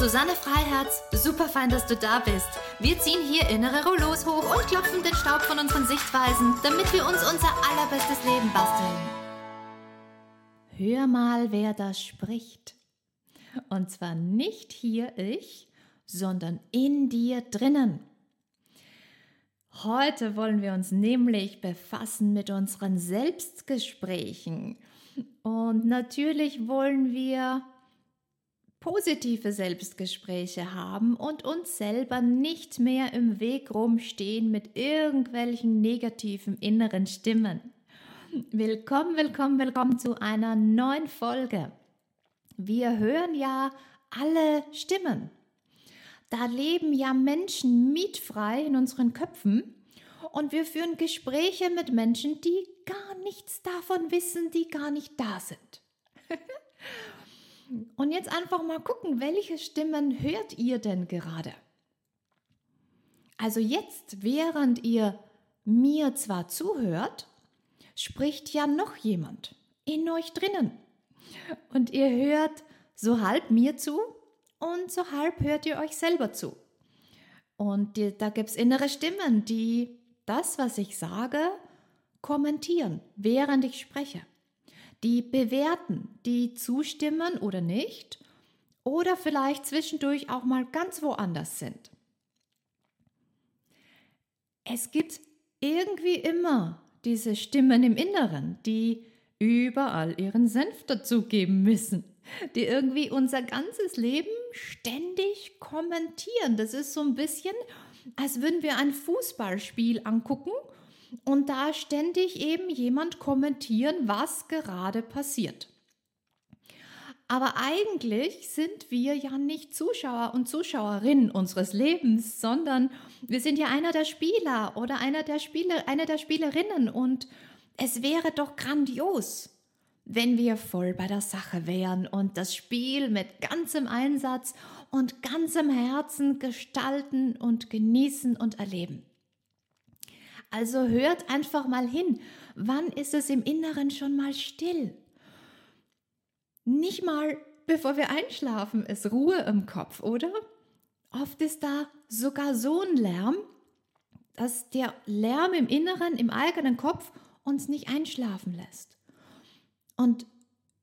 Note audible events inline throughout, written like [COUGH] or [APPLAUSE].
Susanne Freiherz. Super fein, dass du da bist. Wir ziehen hier innere Rollos hoch und klopfen den Staub von unseren Sichtweisen, damit wir uns unser allerbestes Leben basteln. Hör mal, wer da spricht. Und zwar nicht hier ich, sondern in dir drinnen. Heute wollen wir uns nämlich befassen mit unseren Selbstgesprächen. Und natürlich wollen wir positive Selbstgespräche haben und uns selber nicht mehr im Weg rumstehen mit irgendwelchen negativen inneren Stimmen. Willkommen, willkommen, willkommen zu einer neuen Folge. Wir hören ja alle Stimmen. Da leben ja Menschen mietfrei in unseren Köpfen und wir führen Gespräche mit Menschen, die gar nichts davon wissen, die gar nicht da sind. [LAUGHS] Und jetzt einfach mal gucken, welche Stimmen hört ihr denn gerade? Also jetzt, während ihr mir zwar zuhört, spricht ja noch jemand in euch drinnen. Und ihr hört so halb mir zu und so halb hört ihr euch selber zu. Und die, da gibt es innere Stimmen, die das, was ich sage, kommentieren, während ich spreche die bewerten, die zustimmen oder nicht oder vielleicht zwischendurch auch mal ganz woanders sind. Es gibt irgendwie immer diese Stimmen im Inneren, die überall ihren Senf dazugeben müssen, die irgendwie unser ganzes Leben ständig kommentieren. Das ist so ein bisschen, als würden wir ein Fußballspiel angucken und da ständig eben jemand kommentieren, was gerade passiert. Aber eigentlich sind wir ja nicht Zuschauer und Zuschauerinnen unseres Lebens, sondern wir sind ja einer der Spieler oder einer der Spieler, eine der Spielerinnen und es wäre doch grandios, wenn wir voll bei der Sache wären und das Spiel mit ganzem Einsatz und ganzem Herzen gestalten und genießen und erleben. Also hört einfach mal hin. Wann ist es im Inneren schon mal still? Nicht mal bevor wir einschlafen ist Ruhe im Kopf, oder? Oft ist da sogar so ein Lärm, dass der Lärm im Inneren, im eigenen Kopf uns nicht einschlafen lässt. Und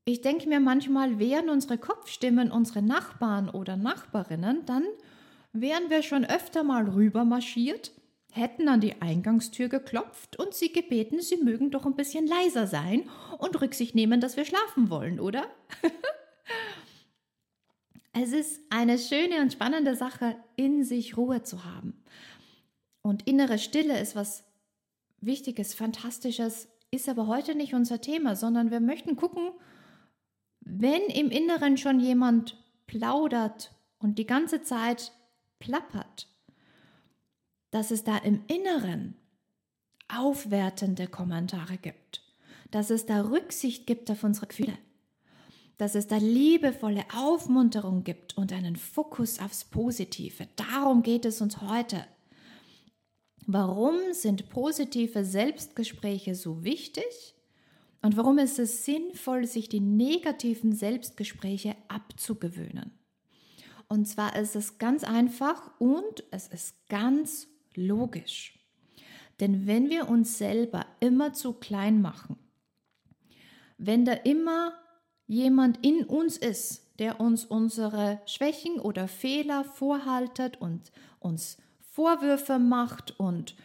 ich denke mir manchmal, wären unsere Kopfstimmen unsere Nachbarn oder Nachbarinnen, dann wären wir schon öfter mal rüber marschiert hätten an die Eingangstür geklopft und sie gebeten, sie mögen doch ein bisschen leiser sein und Rücksicht nehmen, dass wir schlafen wollen, oder? [LAUGHS] es ist eine schöne und spannende Sache, in sich Ruhe zu haben. Und innere Stille ist was Wichtiges, Fantastisches, ist aber heute nicht unser Thema, sondern wir möchten gucken, wenn im Inneren schon jemand plaudert und die ganze Zeit plappert, dass es da im Inneren aufwertende Kommentare gibt, dass es da Rücksicht gibt auf unsere Gefühle, dass es da liebevolle Aufmunterung gibt und einen Fokus aufs Positive. Darum geht es uns heute. Warum sind positive Selbstgespräche so wichtig? Und warum ist es sinnvoll, sich die negativen Selbstgespräche abzugewöhnen? Und zwar ist es ganz einfach und es ist ganz logisch. Denn wenn wir uns selber immer zu klein machen, wenn da immer jemand in uns ist, der uns unsere Schwächen oder Fehler vorhaltet und uns Vorwürfe macht und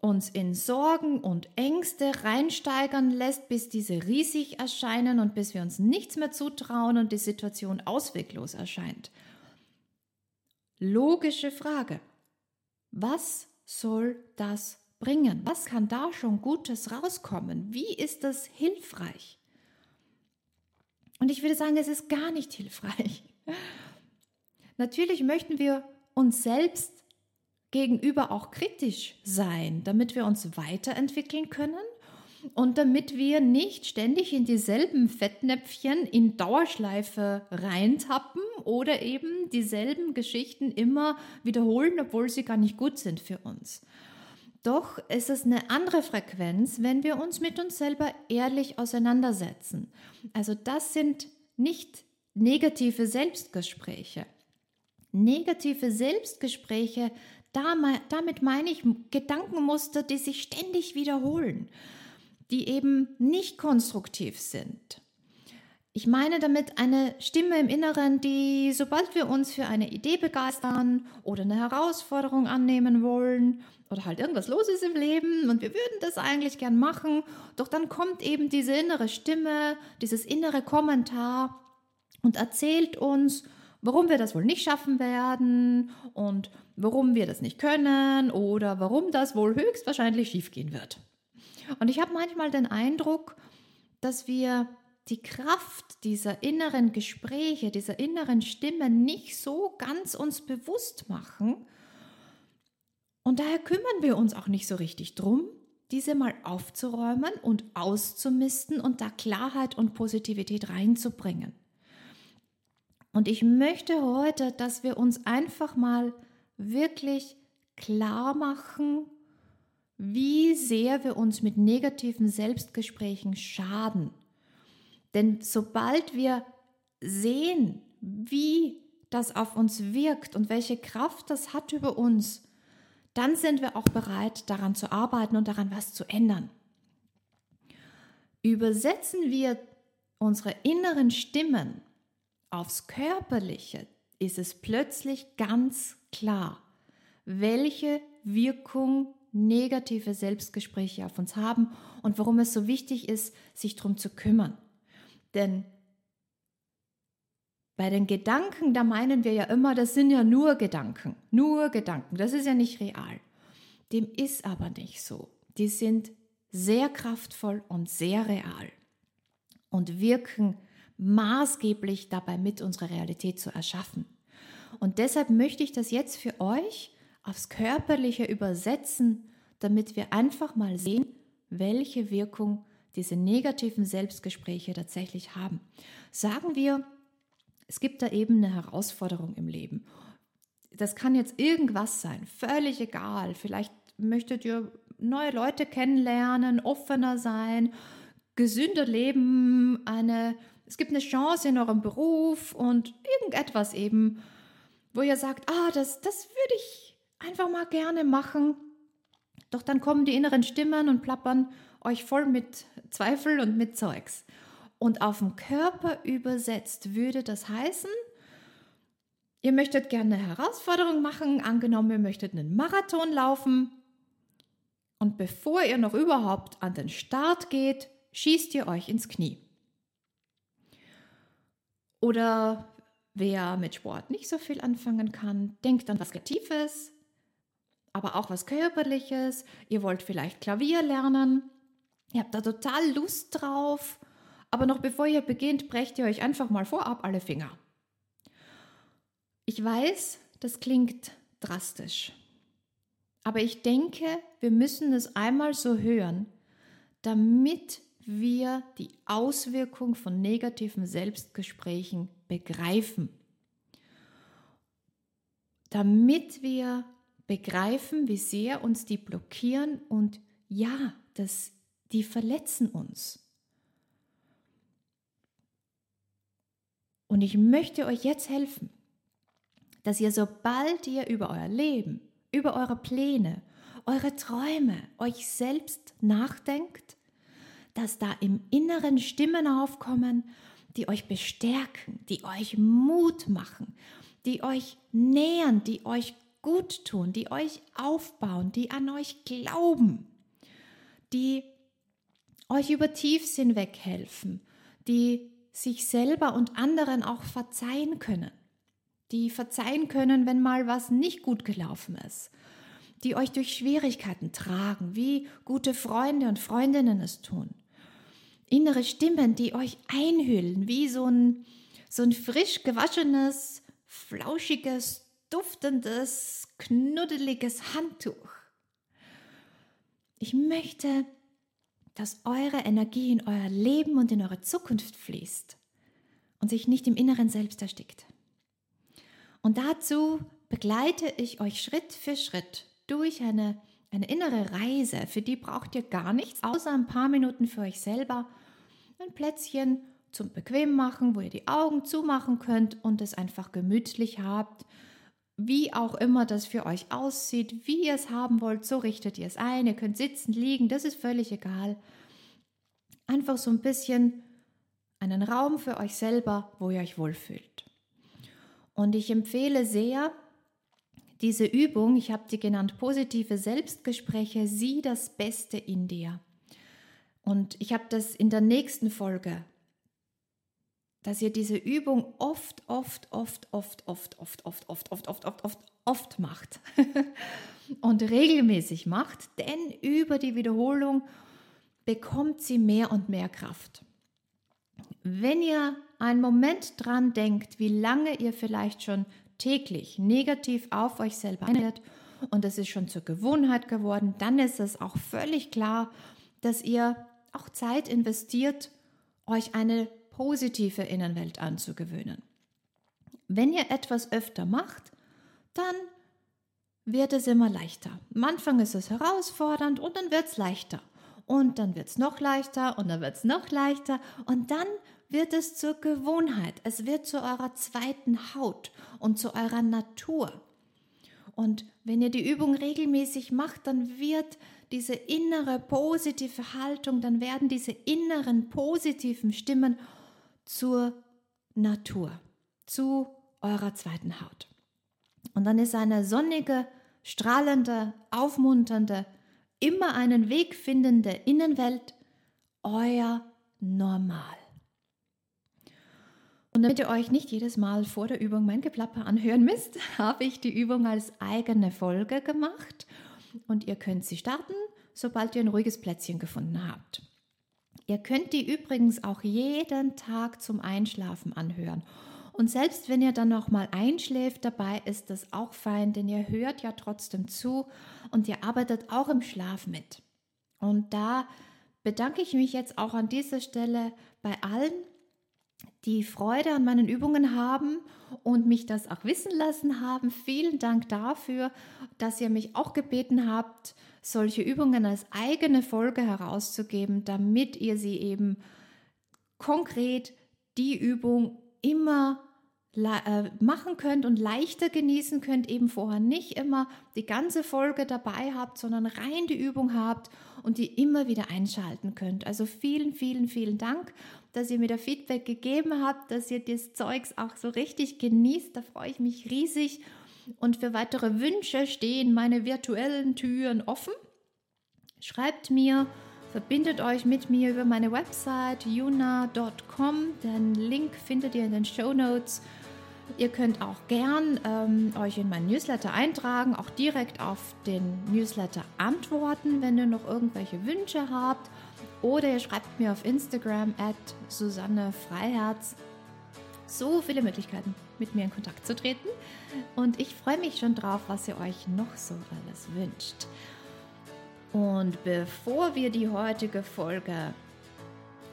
uns in Sorgen und Ängste reinsteigern lässt, bis diese riesig erscheinen und bis wir uns nichts mehr zutrauen und die Situation ausweglos erscheint. Logische Frage. Was soll das bringen? Was kann da schon Gutes rauskommen? Wie ist das hilfreich? Und ich würde sagen, es ist gar nicht hilfreich. [LAUGHS] Natürlich möchten wir uns selbst gegenüber auch kritisch sein, damit wir uns weiterentwickeln können und damit wir nicht ständig in dieselben Fettnäpfchen in Dauerschleife reintappen oder eben dieselben Geschichten immer wiederholen, obwohl sie gar nicht gut sind für uns. Doch ist es eine andere Frequenz, wenn wir uns mit uns selber ehrlich auseinandersetzen. Also das sind nicht negative Selbstgespräche. Negative Selbstgespräche, damit meine ich Gedankenmuster, die sich ständig wiederholen, die eben nicht konstruktiv sind. Ich meine damit eine Stimme im Inneren, die, sobald wir uns für eine Idee begeistern oder eine Herausforderung annehmen wollen oder halt irgendwas los ist im Leben und wir würden das eigentlich gern machen, doch dann kommt eben diese innere Stimme, dieses innere Kommentar und erzählt uns, warum wir das wohl nicht schaffen werden und warum wir das nicht können oder warum das wohl höchstwahrscheinlich schiefgehen wird. Und ich habe manchmal den Eindruck, dass wir die Kraft dieser inneren Gespräche, dieser inneren Stimme nicht so ganz uns bewusst machen. Und daher kümmern wir uns auch nicht so richtig drum, diese mal aufzuräumen und auszumisten und da Klarheit und Positivität reinzubringen. Und ich möchte heute, dass wir uns einfach mal wirklich klar machen, wie sehr wir uns mit negativen Selbstgesprächen schaden. Denn sobald wir sehen, wie das auf uns wirkt und welche Kraft das hat über uns, dann sind wir auch bereit, daran zu arbeiten und daran was zu ändern. Übersetzen wir unsere inneren Stimmen aufs Körperliche, ist es plötzlich ganz klar, welche Wirkung negative Selbstgespräche auf uns haben und warum es so wichtig ist, sich darum zu kümmern. Denn bei den Gedanken, da meinen wir ja immer, das sind ja nur Gedanken, nur Gedanken, das ist ja nicht real. Dem ist aber nicht so. Die sind sehr kraftvoll und sehr real und wirken maßgeblich dabei mit, unsere Realität zu erschaffen. Und deshalb möchte ich das jetzt für euch aufs Körperliche übersetzen, damit wir einfach mal sehen, welche Wirkung diese negativen Selbstgespräche tatsächlich haben. Sagen wir, es gibt da eben eine Herausforderung im Leben. Das kann jetzt irgendwas sein, völlig egal. Vielleicht möchtet ihr neue Leute kennenlernen, offener sein, gesünder leben, eine es gibt eine Chance in eurem Beruf und irgendetwas eben, wo ihr sagt, ah, das, das würde ich einfach mal gerne machen. Doch dann kommen die inneren Stimmen und plappern euch voll mit Zweifel und mit Zeugs. Und auf dem Körper übersetzt würde das heißen, ihr möchtet gerne eine Herausforderung machen, angenommen, ihr möchtet einen Marathon laufen. Und bevor ihr noch überhaupt an den Start geht, schießt ihr euch ins Knie. Oder wer mit Sport nicht so viel anfangen kann, denkt an was Kreatives, aber auch was Körperliches. Ihr wollt vielleicht Klavier lernen. Ihr habt da total Lust drauf. Aber noch bevor ihr beginnt, brecht ihr euch einfach mal vorab alle Finger. Ich weiß, das klingt drastisch. Aber ich denke, wir müssen es einmal so hören, damit wir die Auswirkung von negativen Selbstgesprächen begreifen. Damit wir begreifen, wie sehr uns die blockieren und ja, das, die verletzen uns. Und ich möchte euch jetzt helfen, dass ihr, sobald ihr über euer Leben, über eure Pläne, eure Träume, euch selbst nachdenkt, dass da im Inneren Stimmen aufkommen, die euch bestärken, die euch Mut machen, die euch nähern, die euch gut tun, die euch aufbauen, die an euch glauben, die euch über Tiefsinn weghelfen, die sich selber und anderen auch verzeihen können, die verzeihen können, wenn mal was nicht gut gelaufen ist, die euch durch Schwierigkeiten tragen, wie gute Freunde und Freundinnen es tun innere Stimmen, die euch einhüllen, wie so ein, so ein frisch gewaschenes, flauschiges, duftendes, knuddeliges Handtuch. Ich möchte, dass eure Energie in euer Leben und in eure Zukunft fließt und sich nicht im Inneren selbst erstickt. Und dazu begleite ich euch Schritt für Schritt durch eine, eine innere Reise. Für die braucht ihr gar nichts, außer ein paar Minuten für euch selber. Ein Plätzchen zum Bequem machen, wo ihr die Augen zumachen könnt und es einfach gemütlich habt. Wie auch immer das für euch aussieht, wie ihr es haben wollt, so richtet ihr es ein. Ihr könnt sitzen, liegen, das ist völlig egal. Einfach so ein bisschen einen Raum für euch selber, wo ihr euch wohlfühlt. Und ich empfehle sehr diese Übung, ich habe sie genannt positive Selbstgespräche, sieh das Beste in dir. Und ich habe das in der nächsten Folge, dass ihr diese Übung oft, oft, oft, oft, oft, oft, oft, oft, oft, oft, oft, oft, oft macht und regelmäßig macht, denn über die Wiederholung bekommt sie mehr und mehr Kraft. Wenn ihr einen Moment dran denkt, wie lange ihr vielleicht schon täglich negativ auf euch selber einredet und es ist schon zur Gewohnheit geworden, dann ist es auch völlig klar, dass ihr auch Zeit investiert, euch eine positive Innenwelt anzugewöhnen. Wenn ihr etwas öfter macht, dann wird es immer leichter. Am Anfang ist es herausfordernd und dann wird es leichter. Und dann wird es noch leichter und dann wird es noch leichter und dann wird es zur Gewohnheit. Es wird zu eurer zweiten Haut und zu eurer Natur. Und wenn ihr die Übung regelmäßig macht, dann wird diese innere positive Haltung, dann werden diese inneren positiven Stimmen zur Natur, zu eurer zweiten Haut. Und dann ist eine sonnige, strahlende, aufmunternde, immer einen Weg findende Innenwelt euer Normal. Und damit ihr euch nicht jedes Mal vor der Übung mein Geplapper anhören müsst, [LAUGHS] habe ich die Übung als eigene Folge gemacht und ihr könnt sie starten, sobald ihr ein ruhiges Plätzchen gefunden habt. Ihr könnt die übrigens auch jeden Tag zum Einschlafen anhören. Und selbst wenn ihr dann noch mal einschläft dabei, ist das auch fein, denn ihr hört ja trotzdem zu und ihr arbeitet auch im Schlaf mit. Und da bedanke ich mich jetzt auch an dieser Stelle bei allen, die Freude an meinen Übungen haben und mich das auch wissen lassen haben. Vielen Dank dafür, dass ihr mich auch gebeten habt, solche Übungen als eigene Folge herauszugeben, damit ihr sie eben konkret die Übung immer machen könnt und leichter genießen könnt, eben vorher nicht immer die ganze Folge dabei habt, sondern rein die Übung habt und die immer wieder einschalten könnt. Also vielen, vielen, vielen Dank, dass ihr mir da Feedback gegeben habt, dass ihr das Zeugs auch so richtig genießt. Da freue ich mich riesig. Und für weitere Wünsche stehen meine virtuellen Türen offen. Schreibt mir, verbindet euch mit mir über meine Website yuna.com. Den Link findet ihr in den Show Notes. Ihr könnt auch gern ähm, euch in meinen Newsletter eintragen, auch direkt auf den Newsletter antworten, wenn ihr noch irgendwelche Wünsche habt. Oder ihr schreibt mir auf Instagram at Susanne Freiherz. So viele Möglichkeiten, mit mir in Kontakt zu treten. Und ich freue mich schon drauf, was ihr euch noch so alles wünscht. Und bevor wir die heutige Folge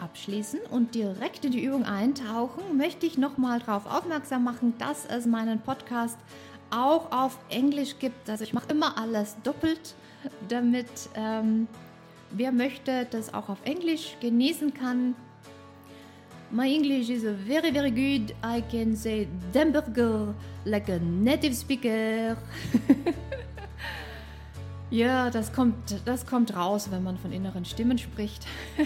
abschließen und direkt in die Übung eintauchen, möchte ich nochmal darauf aufmerksam machen, dass es meinen Podcast auch auf Englisch gibt. Also ich mache immer alles doppelt, damit ähm, wer möchte das auch auf Englisch genießen kann. My English is very very good. I can say Demburger like a native speaker. [LAUGHS] Ja, das kommt, das kommt raus, wenn man von inneren Stimmen spricht. [LAUGHS]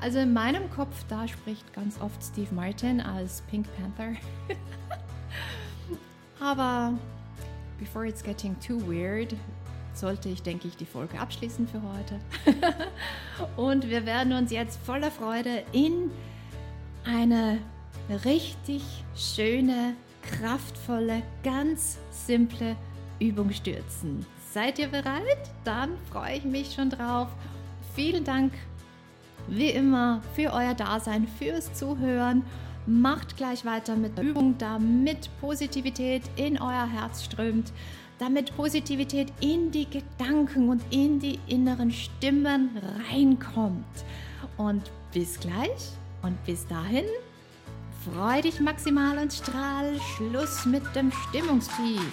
also in meinem Kopf, da spricht ganz oft Steve Martin als Pink Panther. [LAUGHS] Aber before it's getting too weird, sollte ich, denke ich, die Folge abschließen für heute. [LAUGHS] Und wir werden uns jetzt voller Freude in eine richtig schöne, kraftvolle, ganz simple Übung stürzen. Seid ihr bereit? Dann freue ich mich schon drauf. Vielen Dank wie immer für euer Dasein, fürs Zuhören. Macht gleich weiter mit der Übung, damit Positivität in euer Herz strömt, damit Positivität in die Gedanken und in die inneren Stimmen reinkommt. Und bis gleich und bis dahin, freu dich maximal und strahl. Schluss mit dem Stimmungstief.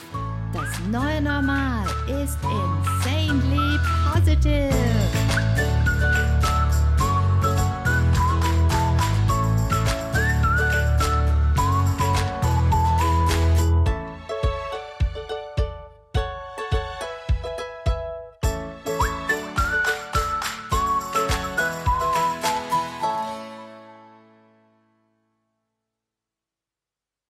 Das neue Normal ist insanely positive.